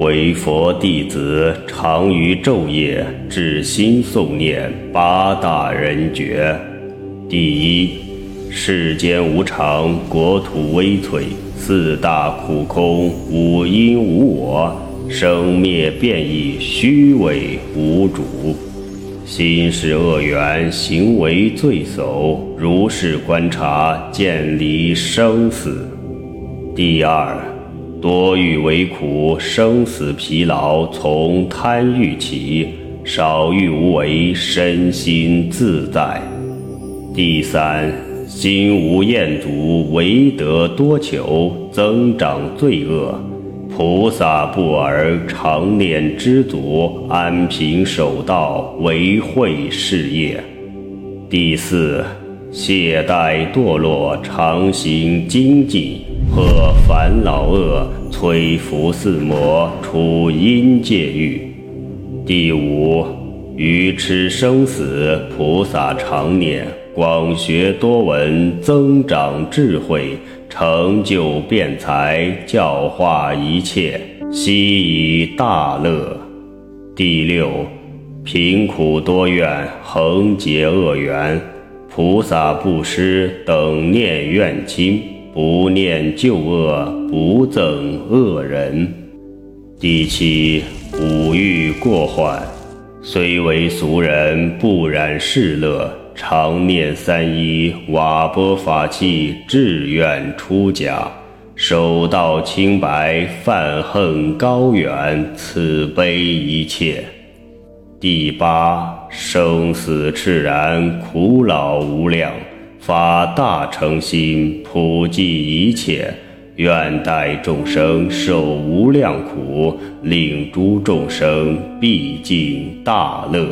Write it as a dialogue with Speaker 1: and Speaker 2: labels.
Speaker 1: 为佛弟子常于昼夜至心诵念八大人觉。第一，世间无常，国土微脆，四大苦空，五阴无我，生灭变异，虚伪无主。心是恶缘，行为罪首，如是观察，见离生死。第二。多欲为苦，生死疲劳从贪欲起；少欲无为，身心自在。第三，心无厌足，唯得多求，增长罪恶。菩萨不尔，常念知足，安贫守道，为慧事业。第四，懈怠堕落，常行精进。破烦恼恶，摧伏四魔，除阴界狱。第五，愚痴生死，菩萨常念，广学多闻，增长智慧，成就辩才，教化一切，悉以大乐。第六，贫苦多怨，恒结恶缘，菩萨布施，等念怨亲。不念旧恶，不憎恶人。第七，五欲过患，虽为俗人，不染世乐，常念三一，瓦钵法器，志愿出家，守道清白，犯恨高远，慈悲一切。第八，生死炽然，苦恼无量。发大乘心，普济一切，愿代众生受无量苦，令诸众生毕竟大乐。